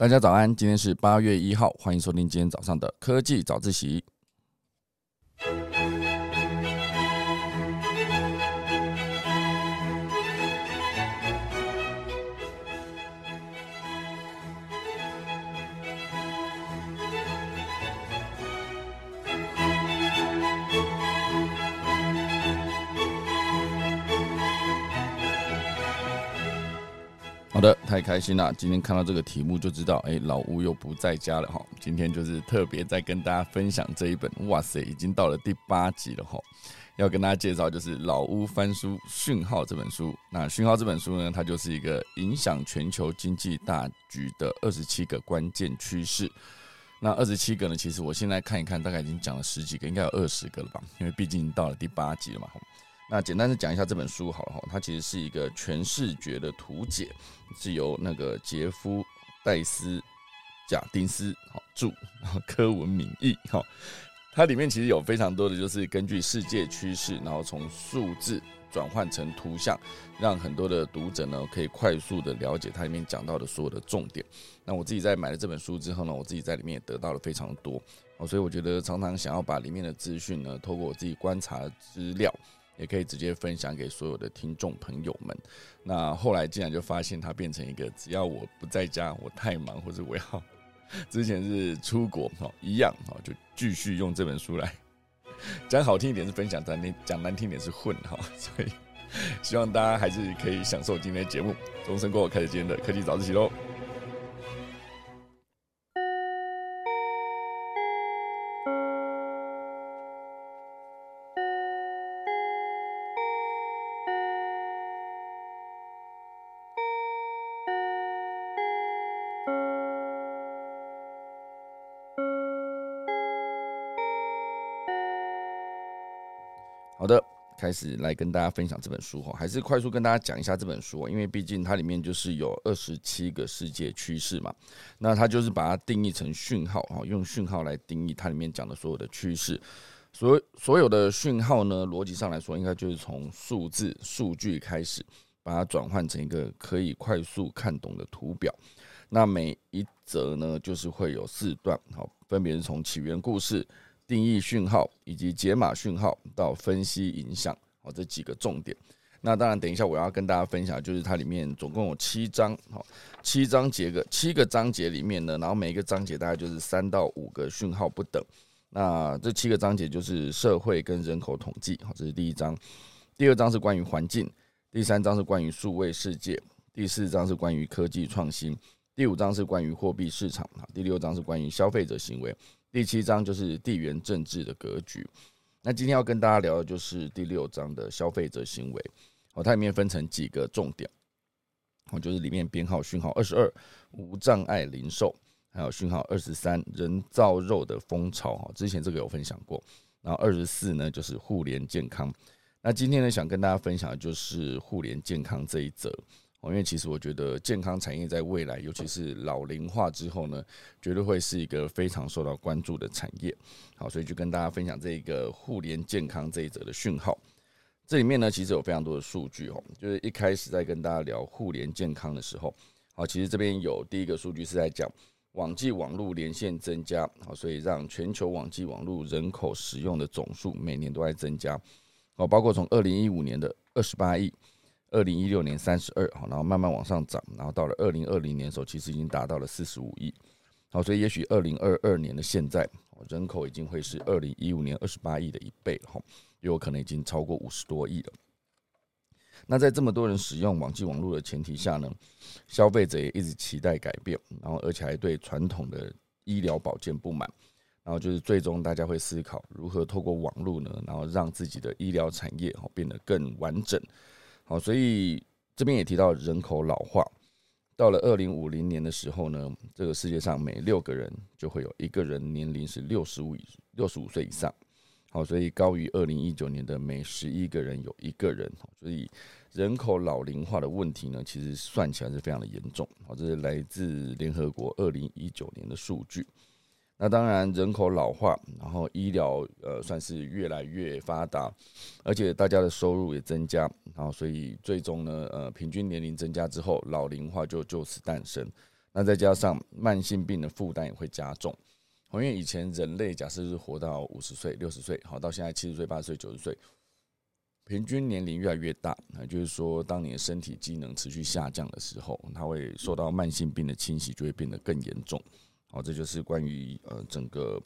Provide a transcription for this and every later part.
大家早安，今天是八月一号，欢迎收听今天早上的科技早自习。好的，太开心了！今天看到这个题目就知道，哎，老吴又不在家了哈。今天就是特别在跟大家分享这一本，哇塞，已经到了第八集了哈。要跟大家介绍就是《老吴翻书讯号》这本书。那《讯号》这本书呢，它就是一个影响全球经济大局的二十七个关键趋势。那二十七个呢，其实我现在看一看，大概已经讲了十几个，应该有二十个了吧？因为毕竟到了第八集了嘛。那简单的讲一下这本书好了哈，它其实是一个全视觉的图解，是由那个杰夫戴斯贾丁斯好著，然 后柯文敏译哈，它里面其实有非常多的就是根据世界趋势，然后从数字转换成图像，让很多的读者呢可以快速的了解它里面讲到的所有的重点。那我自己在买了这本书之后呢，我自己在里面也得到了非常多哦，所以我觉得常常想要把里面的资讯呢，透过我自己观察资料。也可以直接分享给所有的听众朋友们。那后来竟然就发现它变成一个，只要我不在家，我太忙或者我要之前是出国哈，一样哈，就继续用这本书来讲好听一点是分享，讲难讲难听点是混哈。所以希望大家还是可以享受今天的节目。钟声过后，开始今天的科技早自习喽。好的，开始来跟大家分享这本书哈，还是快速跟大家讲一下这本书，因为毕竟它里面就是有二十七个世界趋势嘛，那它就是把它定义成讯号哈，用讯号来定义它里面讲的所有的趋势，所所有的讯号呢，逻辑上来说，应该就是从数字数据开始，把它转换成一个可以快速看懂的图表，那每一则呢，就是会有四段，好，分别是从起源故事。定义讯号以及解码讯号到分析影响，好这几个重点。那当然，等一下我要跟大家分享，就是它里面总共有七章，好七章节个七个章节里面呢，然后每一个章节大概就是三到五个讯号不等。那这七个章节就是社会跟人口统计，好这是第一章。第二章是关于环境，第三章是关于数位世界，第四章是关于科技创新，第五章是关于货币市场，好第六章是关于消费者行为。第七章就是地缘政治的格局，那今天要跟大家聊的就是第六章的消费者行为。哦，它里面分成几个重点，哦，就是里面编号讯号二十二无障碍零售，还有讯号二十三人造肉的风潮。哈，之前这个有分享过。然后二十四呢就是互联健康。那今天呢想跟大家分享的就是互联健康这一则。哦，因为其实我觉得健康产业在未来，尤其是老龄化之后呢，绝对会是一个非常受到关注的产业。好，所以就跟大家分享这一个互联健康这一则的讯号。这里面呢，其实有非常多的数据哦。就是一开始在跟大家聊互联健康的时候，好，其实这边有第一个数据是在讲网际网络连线增加，好，所以让全球网际网络人口使用的总数每年都在增加。哦，包括从二零一五年的二十八亿。二零一六年三十二，好，然后慢慢往上涨，然后到了二零二零年的时候，其实已经达到了四十五亿，好，所以也许二零二二年的现在，人口已经会是二零一五年二十八亿的一倍，哈，有可能已经超过五十多亿了。那在这么多人使用网际网络的前提下呢，消费者也一直期待改变，然后而且还对传统的医疗保健不满，然后就是最终大家会思考如何透过网络呢，然后让自己的医疗产业变得更完整。好，所以这边也提到人口老化，到了二零五零年的时候呢，这个世界上每六个人就会有一个人年龄是六十五以六十五岁以上。好，所以高于二零一九年的每十一个人有一个人。所以人口老龄化的问题呢，其实算起来是非常的严重。好，这是来自联合国二零一九年的数据。那当然，人口老化，然后医疗呃算是越来越发达，而且大家的收入也增加，然后所以最终呢，呃，平均年龄增加之后，老龄化就就此诞生。那再加上慢性病的负担也会加重。因为以前人类假设是活到五十岁、六十岁，好到现在七十岁、八十岁、九十岁，平均年龄越来越大，那就是说，当你的身体机能持续下降的时候，它会受到慢性病的侵袭，就会变得更严重。好，这就是关于呃整个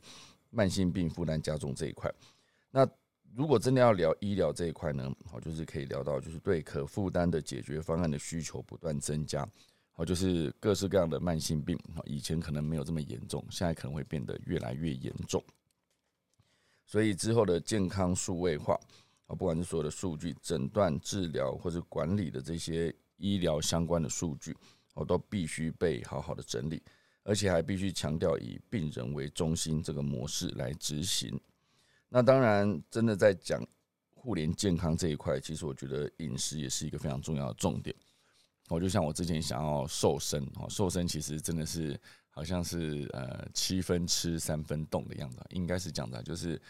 慢性病负担加重这一块。那如果真的要聊医疗这一块呢，好，就是可以聊到就是对可负担的解决方案的需求不断增加。好，就是各式各样的慢性病，以前可能没有这么严重，现在可能会变得越来越严重。所以之后的健康数位化，啊，不管是所有的数据、诊断、治疗或者管理的这些医疗相关的数据，我都必须被好好的整理，而且还必须强调以病人为中心这个模式来执行。那当然，真的在讲互联健康这一块，其实我觉得饮食也是一个非常重要的重点。我就像我之前想要瘦身哦，瘦身其实真的是好像是呃七分吃三分动的样子，应该是这样的，就是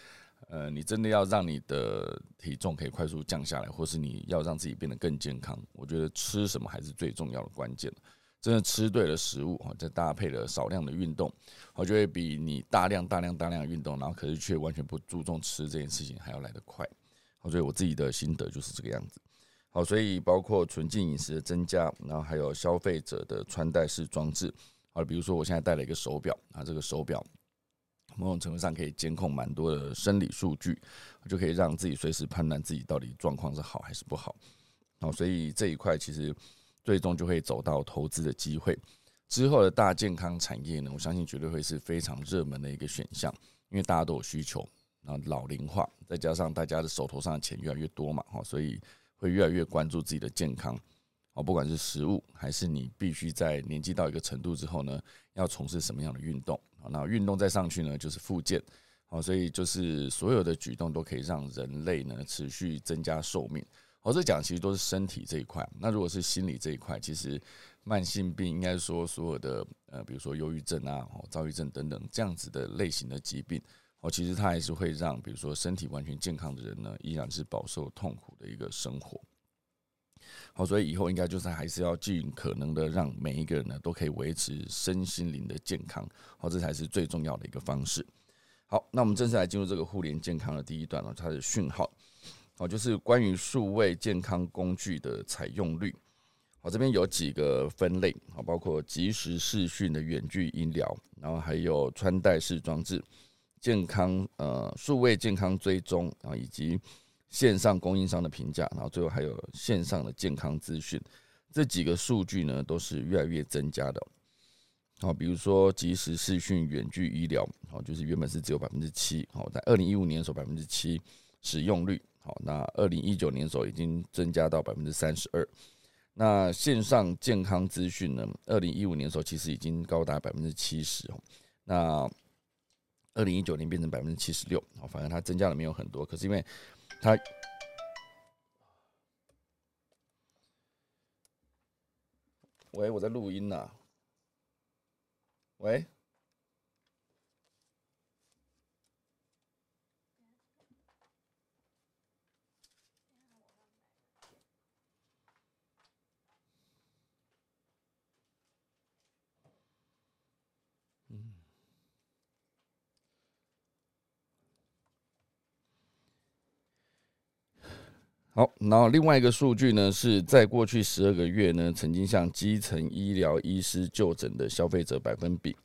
呃你真的要让你的体重可以快速降下来，或是你要让自己变得更健康，我觉得吃什么还是最重要的关键。真的吃对了食物啊，再搭配了少量的运动，我就会比你大量大量大量运动，然后可是却完全不注重吃这件事情还要来得快。好，所以我自己的心得就是这个样子。好，所以包括纯净饮食的增加，然后还有消费者的穿戴式装置，好，比如说我现在戴了一个手表，啊，这个手表某种程度上可以监控蛮多的生理数据，就可以让自己随时判断自己到底状况是好还是不好。好，所以这一块其实最终就会走到投资的机会。之后的大健康产业呢，我相信绝对会是非常热门的一个选项，因为大家都有需求，然后老龄化，再加上大家的手头上的钱越来越多嘛，哈，所以。会越来越关注自己的健康，哦，不管是食物还是你必须在年纪到一个程度之后呢，要从事什么样的运动啊？那运动再上去呢，就是复健，好，所以就是所有的举动都可以让人类呢持续增加寿命。我这讲其实都是身体这一块，那如果是心理这一块，其实慢性病应该说所有的呃，比如说忧郁症啊、哦、躁郁症等等这样子的类型的疾病。哦，其实它还是会让，比如说身体完全健康的人呢，依然是饱受痛苦的一个生活。好，所以以后应该就是还是要尽可能的让每一个人呢都可以维持身心灵的健康。好，这才是最重要的一个方式。好，那我们正式来进入这个互联健康的第一段了，它的讯号。好，就是关于数位健康工具的采用率。好，这边有几个分类，好，包括即时视讯的远距医疗，然后还有穿戴式装置。健康呃，数位健康追踪啊，以及线上供应商的评价，然后最后还有线上的健康资讯，这几个数据呢都是越来越增加的。好，比如说即时视讯远距医疗，好，就是原本是只有百分之七，好，在二零一五年的时候百分之七使用率，好，那二零一九年的时候已经增加到百分之三十二。那线上健康资讯呢，二零一五年的时候其实已经高达百分之七十哦，那。二零一九年变成百分之七十六，好，反正它增加的没有很多，可是因为它，喂，我在录音呐，喂。好，然后另外一个数据呢，是在过去十二个月呢，曾经向基层医疗医师就诊的消费者百分比，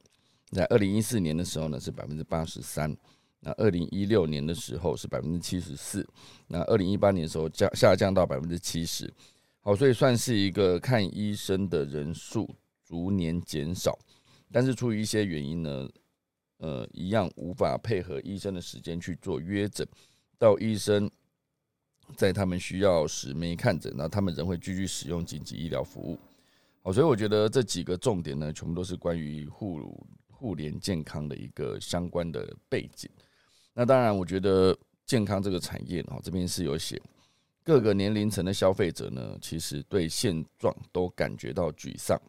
在二零一四年的时候呢是百分之八十三，那二零一六年的时候是百分之七十四，那二零一八年的时候降下降到百分之七十。好，所以算是一个看医生的人数逐年减少，但是出于一些原因呢，呃，一样无法配合医生的时间去做约诊，到医生。在他们需要时没看诊，那他们仍会继续使用紧急医疗服务。好，所以我觉得这几个重点呢，全部都是关于互互联健康的一个相关的背景。那当然，我觉得健康这个产业，哦，这边是有写各个年龄层的消费者呢，其实对现状都感觉到沮丧。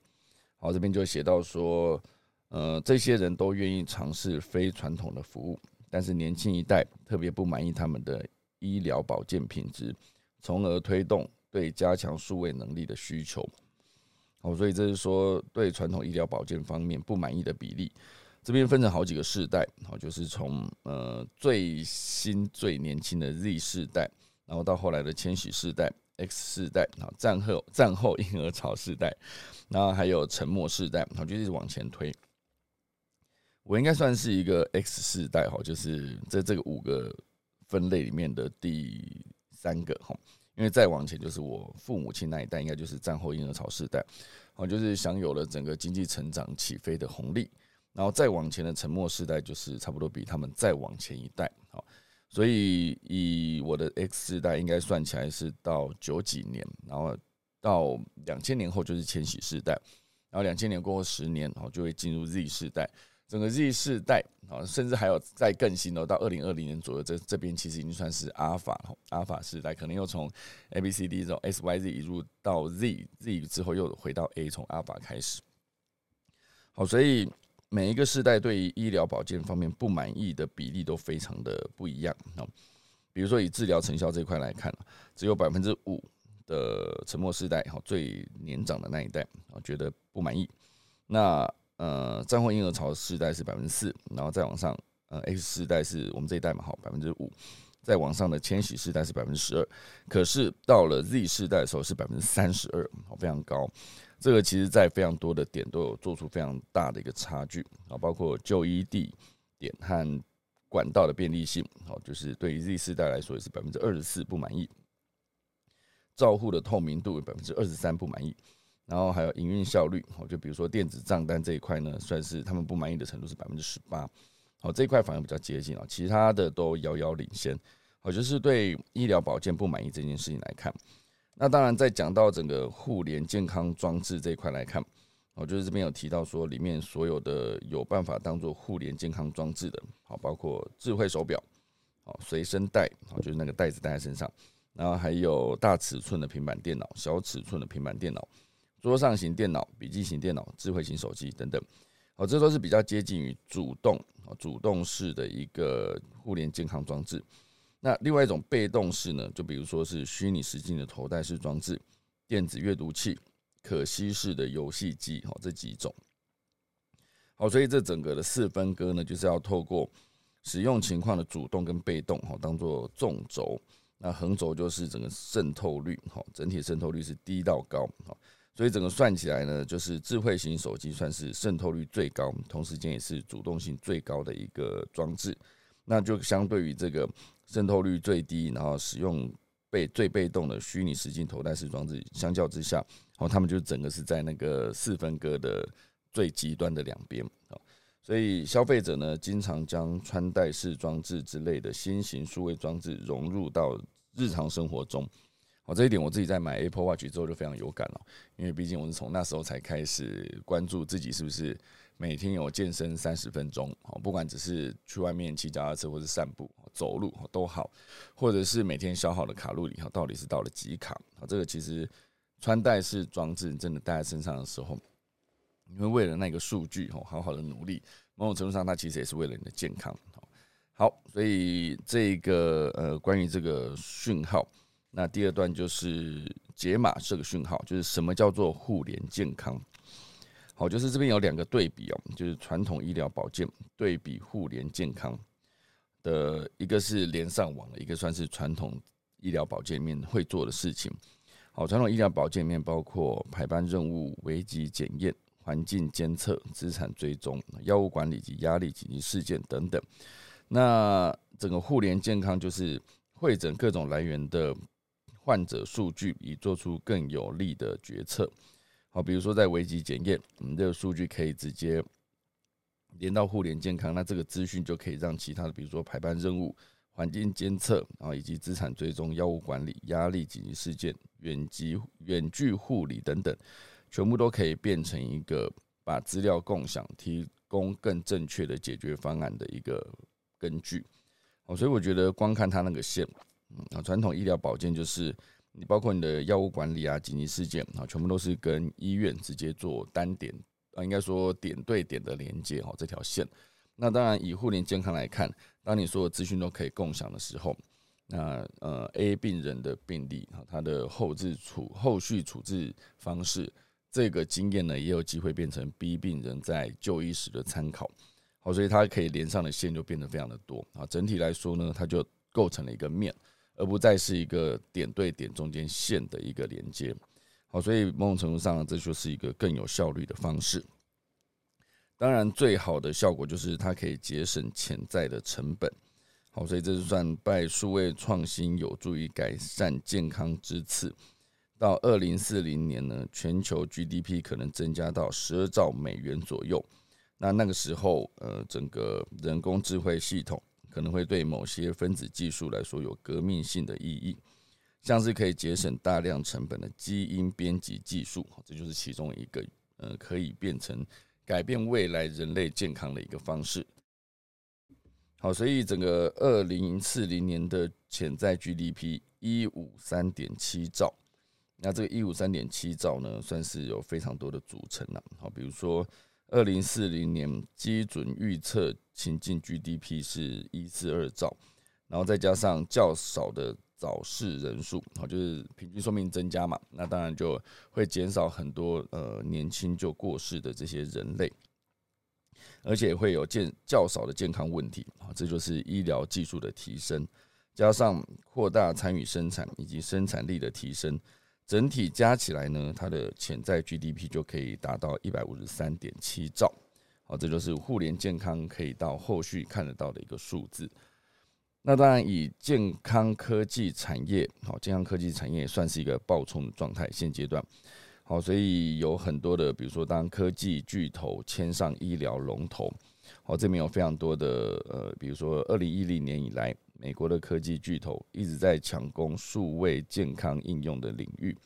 好，这边就写到说，呃，这些人都愿意尝试非传统的服务，但是年轻一代特别不满意他们的。医疗保健品质，从而推动对加强数位能力的需求。哦，所以这是说对传统医疗保健方面不满意的比例。这边分成好几个世代，好，就是从呃最新最年轻的 Z 世代，然后到后来的千禧世代、X 世代，啊，战后战后婴儿潮世代，然后还有沉默世代，好，就一直往前推。我应该算是一个 X 世代，哈，就是在这个五个分类里面的第三个，哈，因为再往前就是我父母亲那一代，应该就是战后婴儿潮世代，好，就是享有了整个经济成长起飞的红利。然后再往前的沉默时代，就是差不多比他们再往前一代，好，所以以我的 X 世代应该算起来是到九几年，然后到两千年后就是千禧世代，然后两千年过后十年，然后就会进入 Z 世代，整个 Z 世代啊，甚至还有再更新的，到二零二零年左右，这这边其实已经算是阿尔法了，阿尔法世代，可能又从 A B C D 这种 S Y Z 移入到 Z，Z 之后又回到 A，从阿尔法开始，好，所以。每一个世代对于医疗保健方面不满意的比例都非常的不一样啊。比如说以治疗成效这一块来看，只有百分之五的沉默世代哈，最年长的那一代啊，觉得不满意。那呃，战后婴儿潮世代是百分之四，然后再往上，呃，X 世代是我们这一代嘛，好，百分之五。再往上的千禧世代是百分之十二，可是到了 Z 世代的时候是百分之三十二，好，非常高。这个其实，在非常多的点都有做出非常大的一个差距啊，包括就医地点和管道的便利性，好，就是对于 Z 世代来说也是百分之二十四不满意，照护的透明度百分之二十三不满意，然后还有营运效率，好，就比如说电子账单这一块呢，算是他们不满意的程度是百分之十八，好，这一块反而比较接近啊，其他的都遥遥领先，好，就是对医疗保健不满意这件事情来看。那当然，在讲到整个互联健康装置这一块来看，我就是这边有提到说，里面所有的有办法当做互联健康装置的，好，包括智慧手表，好，随身带，好，就是那个袋子带在身上，然后还有大尺寸的平板电脑、小尺寸的平板电脑、桌上型电脑、笔记型电脑、智慧型手机等等，好，这都是比较接近于主动、主动式的一个互联健康装置。那另外一种被动式呢，就比如说是虚拟实境的头戴式装置、电子阅读器、可吸式的游戏机，哈，这几种。好，所以这整个的四分割呢，就是要透过使用情况的主动跟被动，哈，当做纵轴。那横轴就是整个渗透率，哈，整体渗透率是低到高，哈。所以整个算起来呢，就是智慧型手机算是渗透率最高，同时间也是主动性最高的一个装置。那就相对于这个。渗透率最低，然后使用被最被动的虚拟实境头戴式装置，相较之下，哦，他们就整个是在那个四分割的最极端的两边啊。所以消费者呢，经常将穿戴式装置之类的新型数位装置融入到日常生活中。好，这一点我自己在买 Apple Watch 之后就非常有感了，因为毕竟我是从那时候才开始关注自己是不是。每天有健身三十分钟，哦，不管只是去外面骑脚踏车或是散步、走路都好，或者是每天消耗的卡路里哈，到底是到了几卡？啊，这个其实穿戴式装置真的戴在身上的时候，你会为了那个数据哦，好好的努力。某种程度上，它其实也是为了你的健康。好，所以这个呃，关于这个讯号，那第二段就是解码这个讯号，就是什么叫做互联健康。好，就是这边有两个对比哦，就是传统医疗保健对比互联健康的一个是连上网，一个算是传统医疗保健面会做的事情。好，传统医疗保健面包括排班任务、危机检验、环境监测、资产追踪、药物管理及压力紧急事件等等。那整个互联健康就是会诊各种来源的患者数据，以做出更有利的决策。好，比如说在危机检验，我们这个数据可以直接连到互联健康，那这个资讯就可以让其他的，比如说排班任务、环境监测，然后以及资产追踪、药物管理、压力紧急事件、远距远距护理等等，全部都可以变成一个把资料共享、提供更正确的解决方案的一个根据。好，所以我觉得光看它那个线，嗯啊，传统医疗保健就是。你包括你的药物管理啊、紧急事件啊，全部都是跟医院直接做单点啊，应该说点对点的连接哈，这条线。那当然以互联健康来看，当你所有资讯都可以共享的时候，那呃 A 病人的病例啊，他的后置处后续处置方式这个经验呢，也有机会变成 B 病人在就医时的参考。好，所以它可以连上的线就变得非常的多啊。整体来说呢，它就构成了一个面，而不再是一个点对点中间线的一个连接。好，所以某种程度上，这就是一个更有效率的方式。当然，最好的效果就是它可以节省潜在的成本。好，所以这是算拜数位创新有助于改善健康之赐。到二零四零年呢，全球 GDP 可能增加到十二兆美元左右。那那个时候，呃，整个人工智慧系统可能会对某些分子技术来说有革命性的意义，像是可以节省大量成本的基因编辑技术，这就是其中一个，呃，可以变成改变未来人类健康的一个方式。好，所以整个二零四零年的潜在 GDP 一五三点七兆。那这个一五三点七兆呢，算是有非常多的组成了。好，比如说二零四零年基准预测情境 GDP 是一四二兆，然后再加上较少的早逝人数，好，就是平均寿命增加嘛，那当然就会减少很多呃年轻就过世的这些人类，而且会有健较少的健康问题，啊，这就是医疗技术的提升，加上扩大参与生产以及生产力的提升。整体加起来呢，它的潜在 GDP 就可以达到一百五十三点七兆。好，这就是互联健康可以到后续看得到的一个数字。那当然，以健康科技产业，好，健康科技产业算是一个爆冲的状态。现阶段，好，所以有很多的，比如说当科技巨头牵上医疗龙头，好，这边有非常多的，呃，比如说二零一零年以来。美国的科技巨头一直在抢攻数位健康应用的领域，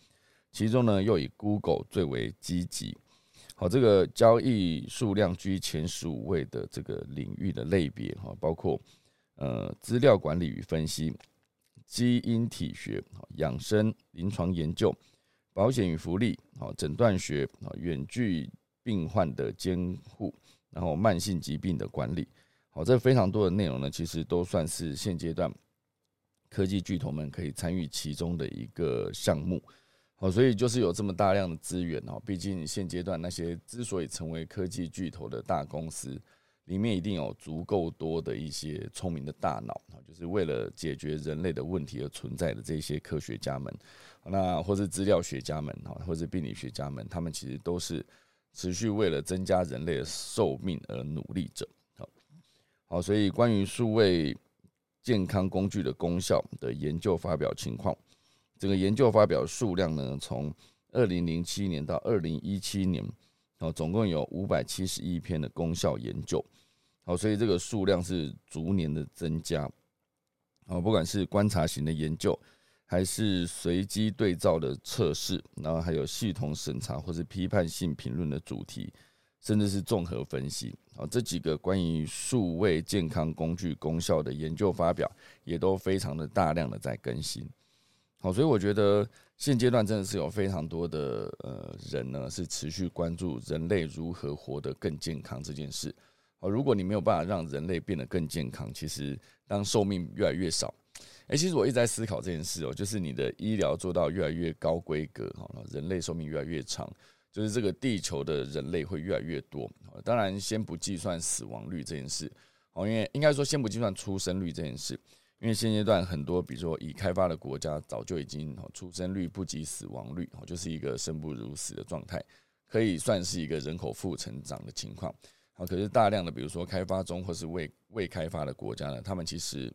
其中呢又以 Google 最为积极。好，这个交易数量居前十五位的这个领域的类别哈，包括呃资料管理与分析、基因体学、养生、临床研究、保险与福利、好诊断学、啊远距病患的监护，然后慢性疾病的管理。好，这非常多的内容呢，其实都算是现阶段科技巨头们可以参与其中的一个项目。好，所以就是有这么大量的资源哦。毕竟现阶段那些之所以成为科技巨头的大公司，里面一定有足够多的一些聪明的大脑，就是为了解决人类的问题而存在的这些科学家们，那或是资料学家们哈，或是病理学家们，他们其实都是持续为了增加人类的寿命而努力着。好，所以关于数位健康工具的功效的研究发表情况，这个研究发表数量呢，从二零零七年到二零一七年，哦，总共有五百七十一篇的功效研究。好，所以这个数量是逐年的增加。好，不管是观察型的研究，还是随机对照的测试，然后还有系统审查或是批判性评论的主题。甚至是综合分析啊，这几个关于数位健康工具功效的研究发表，也都非常的大量的在更新。好，所以我觉得现阶段真的是有非常多的呃人呢，是持续关注人类如何活得更健康这件事。好，如果你没有办法让人类变得更健康，其实当寿命越来越少，哎，其实我一直在思考这件事哦，就是你的医疗做到越来越高规格，哈，人类寿命越来越长。就是这个地球的人类会越来越多，当然先不计算死亡率这件事，哦，因为应该说先不计算出生率这件事，因为现阶段很多，比如说已开发的国家早就已经出生率不及死亡率，就是一个生不如死的状态，可以算是一个人口负成长的情况。好，可是大量的比如说开发中或是未未开发的国家呢，他们其实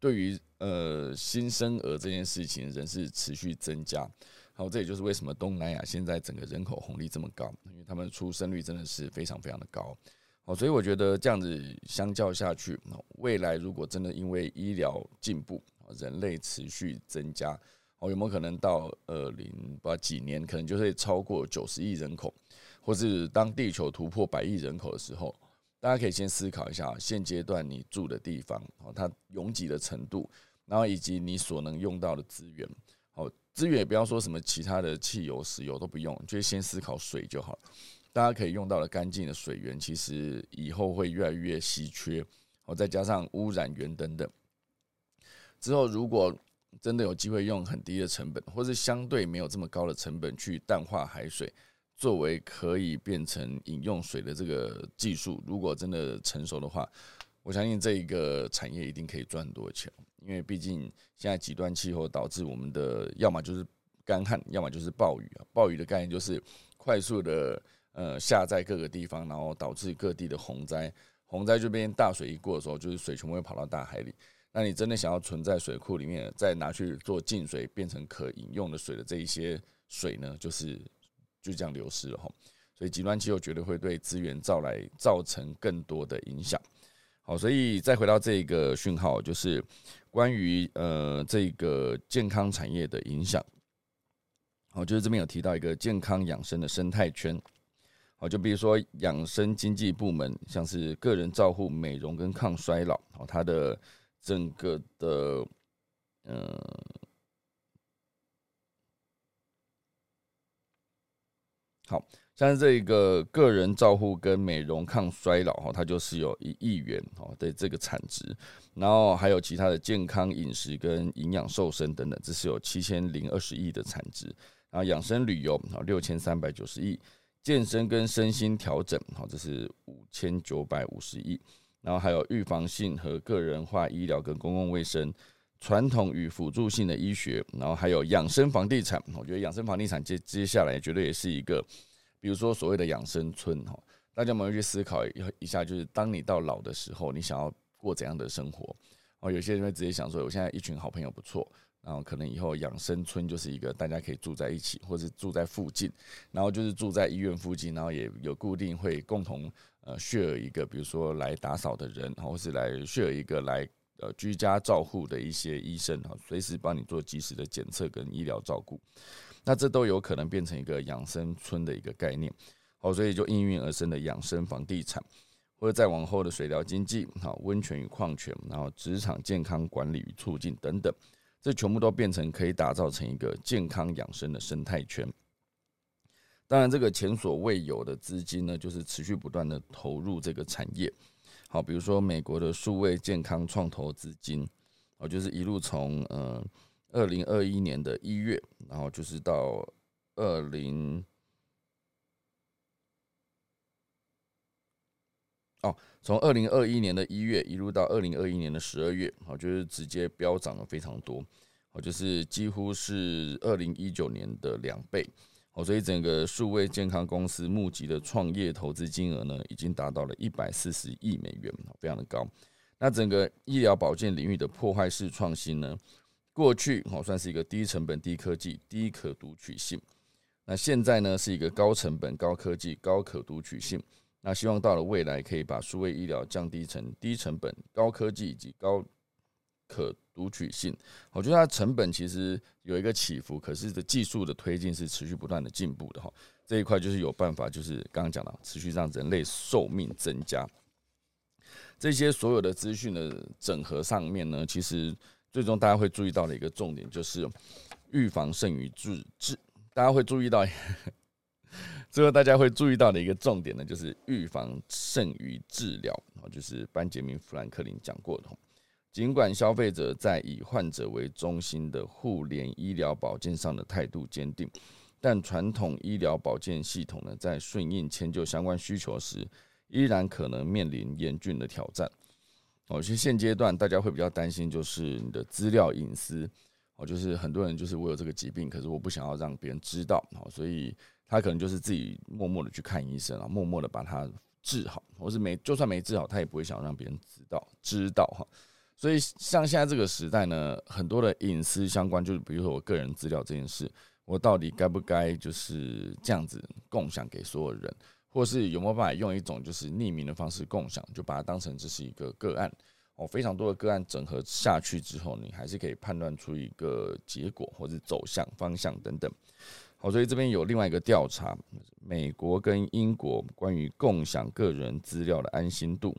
对于呃新生儿这件事情仍是持续增加。好，这也就是为什么东南亚现在整个人口红利这么高，因为他们出生率真的是非常非常的高。好，所以我觉得这样子相较下去，未来如果真的因为医疗进步，人类持续增加，哦，有没有可能到二零不几年，可能就会超过九十亿人口，或是当地球突破百亿人口的时候，大家可以先思考一下，现阶段你住的地方，哦，它拥挤的程度，然后以及你所能用到的资源。资源也不要说什么其他的汽油、石油都不用，就先思考水就好。大家可以用到的干净的水源，其实以后会越来越稀缺。好，再加上污染源等等，之后如果真的有机会用很低的成本，或是相对没有这么高的成本去淡化海水，作为可以变成饮用水的这个技术，如果真的成熟的话，我相信这一个产业一定可以赚很多钱。因为毕竟现在极端气候导致我们的要么就是干旱，要么就是暴雨啊。暴雨的概念就是快速的呃下在各个地方，然后导致各地的洪灾。洪灾这边大水一过的时候，就是水全部会跑到大海里。那你真的想要存在水库里面，再拿去做净水，变成可饮用的水的这一些水呢，就是就这样流失了哈。所以极端气候绝对会对资源造来造成更多的影响。好，所以再回到这个讯号，就是关于呃这个健康产业的影响。好，就是这边有提到一个健康养生的生态圈。好，就比如说养生经济部门，像是个人照护、美容跟抗衰老，好，它的整个的，嗯，好像是这个个人照护跟美容抗衰老，哈，它就是有一亿元，哦的这个产值，然后还有其他的健康饮食跟营养瘦身等等，这是有七千零二十亿的产值，然后养生旅游，啊，六千三百九十亿。健身跟身心调整，好，这是五千九百五十亿，然后还有预防性和个人化医疗跟公共卫生，传统与辅助性的医学，然后还有养生房地产，我觉得养生房地产接接下来绝对也是一个，比如说所谓的养生村，哈，大家有没有去思考一下，就是当你到老的时候，你想要过怎样的生活？哦，有些人会直接想说，我现在一群好朋友不错。然后可能以后养生村就是一个大家可以住在一起，或者住在附近，然后就是住在医院附近，然后也有固定会共同呃 share 一个，比如说来打扫的人，或是来 share 一个来呃居家照护的一些医生哈，随时帮你做及时的检测跟医疗照顾，那这都有可能变成一个养生村的一个概念，好，所以就应运而生的养生房地产，或者再往后的水疗经济，好温泉与矿泉，然后职场健康管理与促进等等。这全部都变成可以打造成一个健康养生的生态圈。当然，这个前所未有的资金呢，就是持续不断的投入这个产业。好，比如说美国的数位健康创投资金，哦，就是一路从呃二零二一年的一月，然后就是到二零。哦，从二零二一年的一月一路到二零二一年的十二月，好，就是直接飙涨了非常多，哦，就是几乎是二零一九年的两倍，哦，所以整个数位健康公司募集的创业投资金额呢，已经达到了一百四十亿美元，非常的高。那整个医疗保健领域的破坏式创新呢，过去哦算是一个低成本、低科技、低可读取性，那现在呢是一个高成本、高科技、高可读取性。那希望到了未来，可以把数位医疗降低成低成本、高科技以及高可读取性。我觉得它成本其实有一个起伏，可是的技术的推进是持续不断的进步的哈。这一块就是有办法，就是刚刚讲的，持续让人类寿命增加。这些所有的资讯的整合上面呢，其实最终大家会注意到的一个重点就是预防胜于治治。大家会注意到。最后，大家会注意到的一个重点呢，就是预防胜于治疗，就是班杰明·富兰克林讲过的。尽管消费者在以患者为中心的互联医疗保健上的态度坚定，但传统医疗保健系统呢，在顺应迁就相关需求时，依然可能面临严峻的挑战。哦，其实现阶段大家会比较担心，就是你的资料隐私。哦，就是很多人就是我有这个疾病，可是我不想要让别人知道。哦，所以。他可能就是自己默默的去看医生啊，默默的把它治好，或是没就算没治好，他也不会想让别人知道知道哈。所以像现在这个时代呢，很多的隐私相关，就是比如说我个人资料这件事，我到底该不该就是这样子共享给所有人，或是有没有办法用一种就是匿名的方式共享，就把它当成这是一个个案哦。非常多的个案整合下去之后，你还是可以判断出一个结果或者走向方向等等。好，所以这边有另外一个调查，美国跟英国关于共享个人资料的安心度。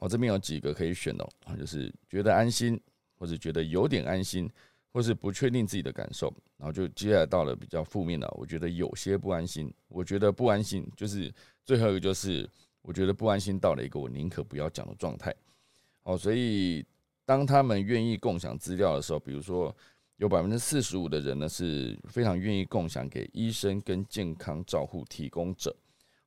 我这边有几个可以选哦，就是觉得安心，或者觉得有点安心，或是不确定自己的感受。然后就接下来到了比较负面的，我觉得有些不安心，我觉得不安心，就是最后一个就是我觉得不安心到了一个我宁可不要讲的状态。好，所以当他们愿意共享资料的时候，比如说。有百分之四十五的人呢是非常愿意共享给医生跟健康照护提供者。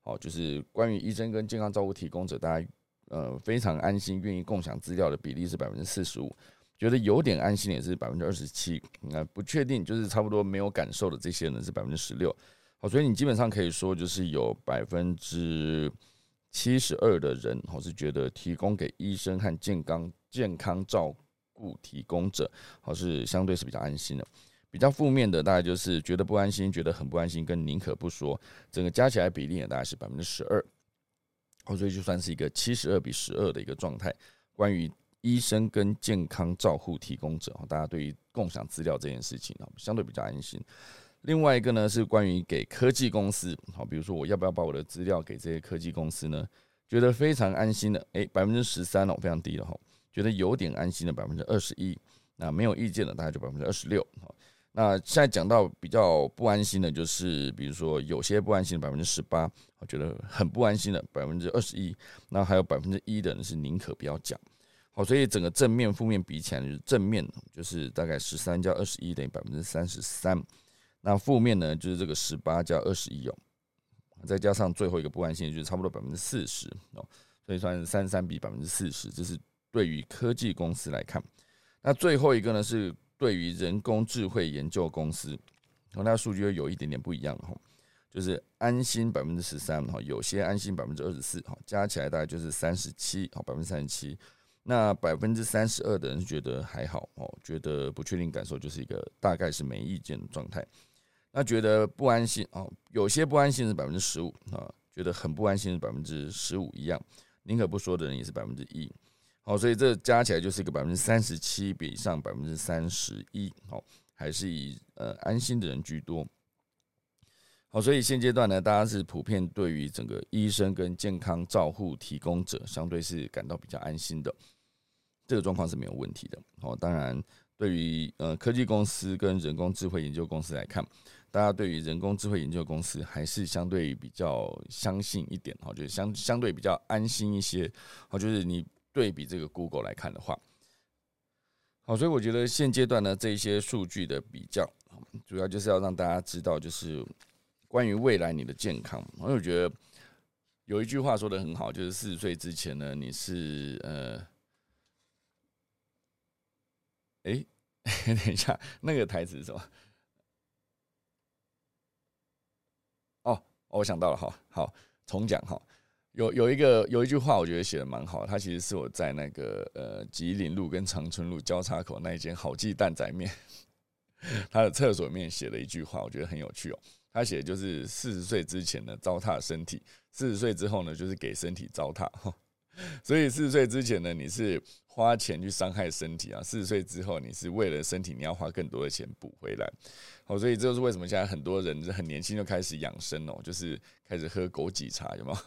好，就是关于医生跟健康照护提供者，大家呃非常安心，愿意共享资料的比例是百分之四十五，觉得有点安心也是百分之二十七，那不确定就是差不多没有感受的这些人是百分之十六。好，所以你基本上可以说就是有百分之七十二的人，我是觉得提供给医生和健康健康照顾提供者，好是相对是比较安心的。比较负面的大概就是觉得不安心，觉得很不安心，跟宁可不说，整个加起来比例也大概是百分之十二，哦，所以就算是一个七十二比十二的一个状态。关于医生跟健康照护提供者，大家对于共享资料这件事情呢，相对比较安心。另外一个呢是关于给科技公司，好，比如说我要不要把我的资料给这些科技公司呢？觉得非常安心的，诶，百分之十三哦，非常低了哈。觉得有点安心的百分之二十一，那没有意见的大概就百分之二十六，那现在讲到比较不安心的，就是比如说有些不安心的百分之十八，我觉得很不安心的百分之二十一，那还有百分之一的人是宁可不要讲。好，所以整个正面负面比起来，就是正面就是大概十三加二十一等于百分之三十三，那负面呢就是这个十八加二十一哦，再加上最后一个不安心，就是差不多百分之四十哦，所以算是三十三比百分之四十，这是对于科技公司来看。那最后一个呢是。对于人工智慧研究公司，和它数据又有一点点不一样哈，就是安心百分之十三哈，有些安心百分之二十四哈，加起来大概就是三十七好百分之三十七，那百分之三十二的人觉得还好哦，觉得不确定感受就是一个大概是没意见的状态，那觉得不安心哦，有些不安心是百分之十五啊，觉得很不安心是百分之十五一样，宁可不说的人也是百分之一。好，所以这加起来就是一个百分之三十七比上百分之三十一，好，还是以呃安心的人居多。好，所以现阶段呢，大家是普遍对于整个医生跟健康照护提供者，相对是感到比较安心的，这个状况是没有问题的。好，当然对于呃科技公司跟人工智慧研究公司来看，大家对于人工智慧研究公司还是相对比较相信一点，好，就是相相对比较安心一些。好，就是你。对比这个 Google 来看的话，好，所以我觉得现阶段呢，这一些数据的比较，主要就是要让大家知道，就是关于未来你的健康。我觉得有一句话说的很好，就是四十岁之前呢，你是呃，哎，等一下，那个台词是什么？哦，我想到了，好好重讲哈。有有一个有一句话，我觉得写的蛮好。他其实是我在那个呃吉林路跟长春路交叉口那一间好记蛋仔面，他的厕所里面写了一句话，我觉得很有趣哦。他写的就是四十岁之前呢糟蹋身体，四十岁之后呢就是给身体糟蹋。所以四十岁之前呢你是花钱去伤害身体啊，四十岁之后你是为了身体你要花更多的钱补回来。好，所以这就是为什么现在很多人很年轻就开始养生哦，就是开始喝枸杞茶，有没有？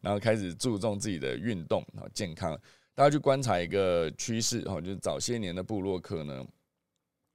然后开始注重自己的运动啊健康，大家去观察一个趋势哈，就是早些年的布洛克呢，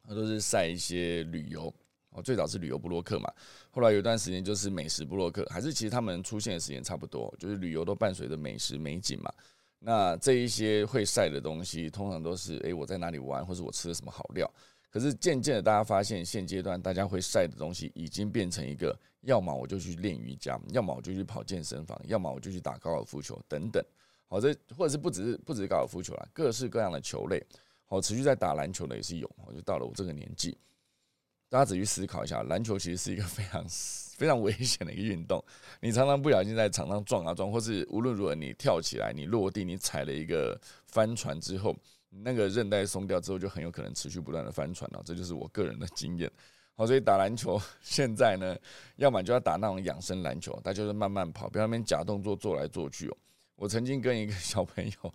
他都是晒一些旅游哦，最早是旅游布洛克嘛，后来有一段时间就是美食布洛克，还是其实他们出现的时间差不多，就是旅游都伴随着美食美景嘛。那这一些会晒的东西，通常都是诶我在哪里玩，或者我吃了什么好料。可是渐渐的，大家发现现阶段大家会晒的东西，已经变成一个。要么我就去练瑜伽，要么我就去跑健身房，要么我就去打高尔夫球等等。好，这或者是不只是不只是高尔夫球啦，各式各样的球类。好，持续在打篮球的也是有。我就到了我这个年纪，大家仔细思考一下，篮球其实是一个非常非常危险的一个运动。你常常不小心在场上撞啊撞，或是无论如何你跳起来，你落地，你踩了一个帆船之后，那个韧带松掉之后，就很有可能持续不断的翻船了。这就是我个人的经验。好，所以打篮球 现在呢，要么就要打那种养生篮球，他就是慢慢跑，不要那边假动作做来做去哦。我曾经跟一个 小朋友，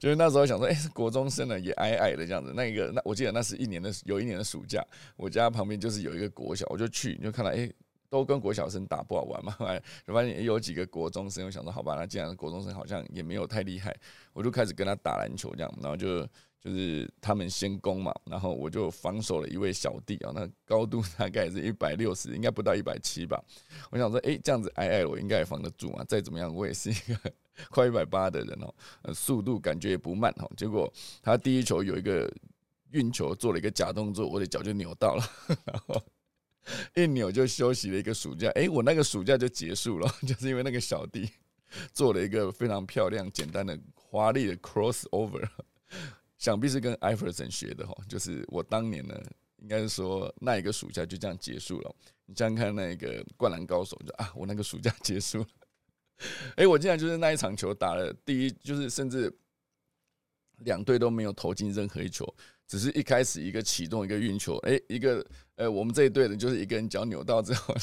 就是那时候想说，哎，国中生呢也矮矮的这样子，那一个那我记得那是一年的有一年的暑假，我家旁边就是有一个国小，我就去你就看到，哎，都跟国小生打不好玩嘛，就发现有几个国中生，我想说，好吧，那既然国中生好像也没有太厉害，我就开始跟他打篮球这样，然后就。就是他们先攻嘛，然后我就防守了一位小弟啊，那高度大概是一百六十，应该不到一百七吧。我想说，哎，这样子矮矮，我应该也防得住啊。再怎么样，我也是一个快一百八的人哦，呃，速度感觉也不慢哦。结果他第一球有一个运球做了一个假动作，我的脚就扭到了，然后一扭就休息了一个暑假。哎，我那个暑假就结束了，就是因为那个小弟做了一个非常漂亮、简单的、华丽的 crossover，想必是跟艾弗森学的哈。就是我当年呢，应该是说那一个暑假就这样结束了。你想想看，那个灌篮高手就啊，我那个暑假结束了。哎，我竟然就是那一场球打了第一，就是甚至两队都没有投进任何一球。只是一开始一个启动一个运球，哎，一个呃，我们这一队的就是一个人脚扭到之后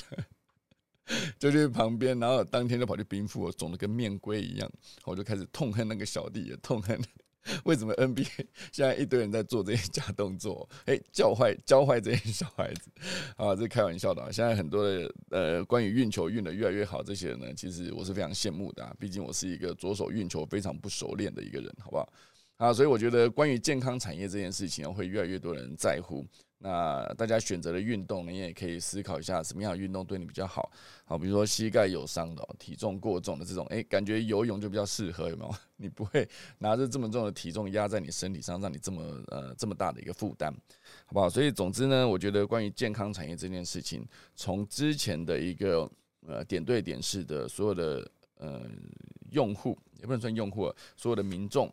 就去旁边，然后当天就跑去冰敷，肿的跟面龟一样，我就开始痛恨那个小弟，也痛恨 为什么 NBA 现在一堆人在做这些假动作，哎，教坏教坏这些小孩子 啊，这开玩笑的。现在很多的呃，关于运球运的越来越好，这些人呢，其实我是非常羡慕的啊，毕竟我是一个左手运球非常不熟练的一个人，好不好？啊，所以我觉得关于健康产业这件事情会越来越多人在乎。那大家选择的运动，你也可以思考一下，什么样的运动对你比较好？好，比如说膝盖有伤的、体重过重的这种，诶，感觉游泳就比较适合，有没有？你不会拿着这么重的体重压在你身体上，让你这么呃这么大的一个负担，好不好？所以总之呢，我觉得关于健康产业这件事情，从之前的一个呃点对点式的所有的呃用户，也不能算用户啊，所有的民众。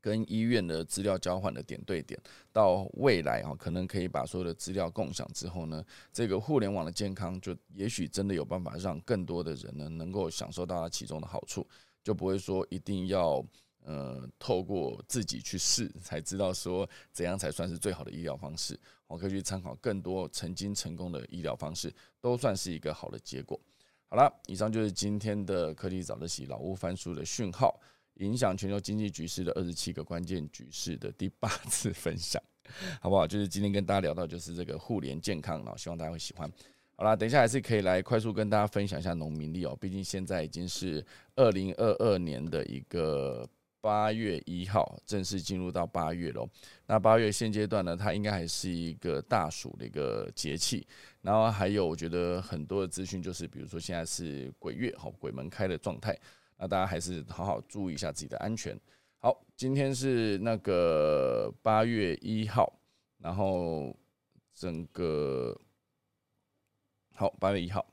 跟医院的资料交换的点对点，到未来啊，可能可以把所有的资料共享之后呢，这个互联网的健康就也许真的有办法让更多的人呢能够享受到它其中的好处，就不会说一定要呃透过自己去试才知道说怎样才算是最好的医疗方式。我可以去参考更多曾经成功的医疗方式，都算是一个好的结果。好了，以上就是今天的科技早自习老屋翻书的讯号。影响全球经济局势的二十七个关键局势的第八次分享，好不好？就是今天跟大家聊到就是这个互联健康，然后希望大家会喜欢。好啦，等一下还是可以来快速跟大家分享一下农民历哦，毕竟现在已经是二零二二年的一个八月一号，正式进入到八月喽。那八月现阶段呢，它应该还是一个大暑的一个节气，然后还有我觉得很多的资讯就是，比如说现在是鬼月，好鬼门开的状态。那大家还是好好注意一下自己的安全。好，今天是那个八月一号，然后整个好八月一号，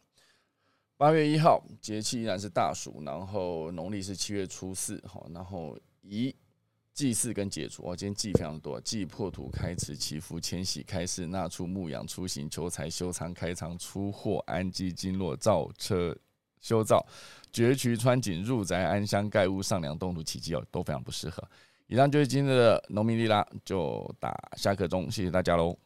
八月一号节气依然是大暑，然后农历是七月初四，好，然后一祭祀跟解除，哦，今天祭非常多，祭破土、开池、祈福、迁徙、开市、纳畜、牧羊、出行、求财、修仓、开仓、出货、安基、经络、造车。修造、掘渠、穿井、入宅、安乡、盖屋、上梁、动土、起基哦，都非常不适合。以上就是今天的农民利啦，就打下课钟，谢谢大家喽。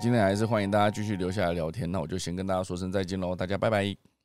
今天还是欢迎大家继续留下来聊天。那我就先跟大家说声再见喽，大家拜拜。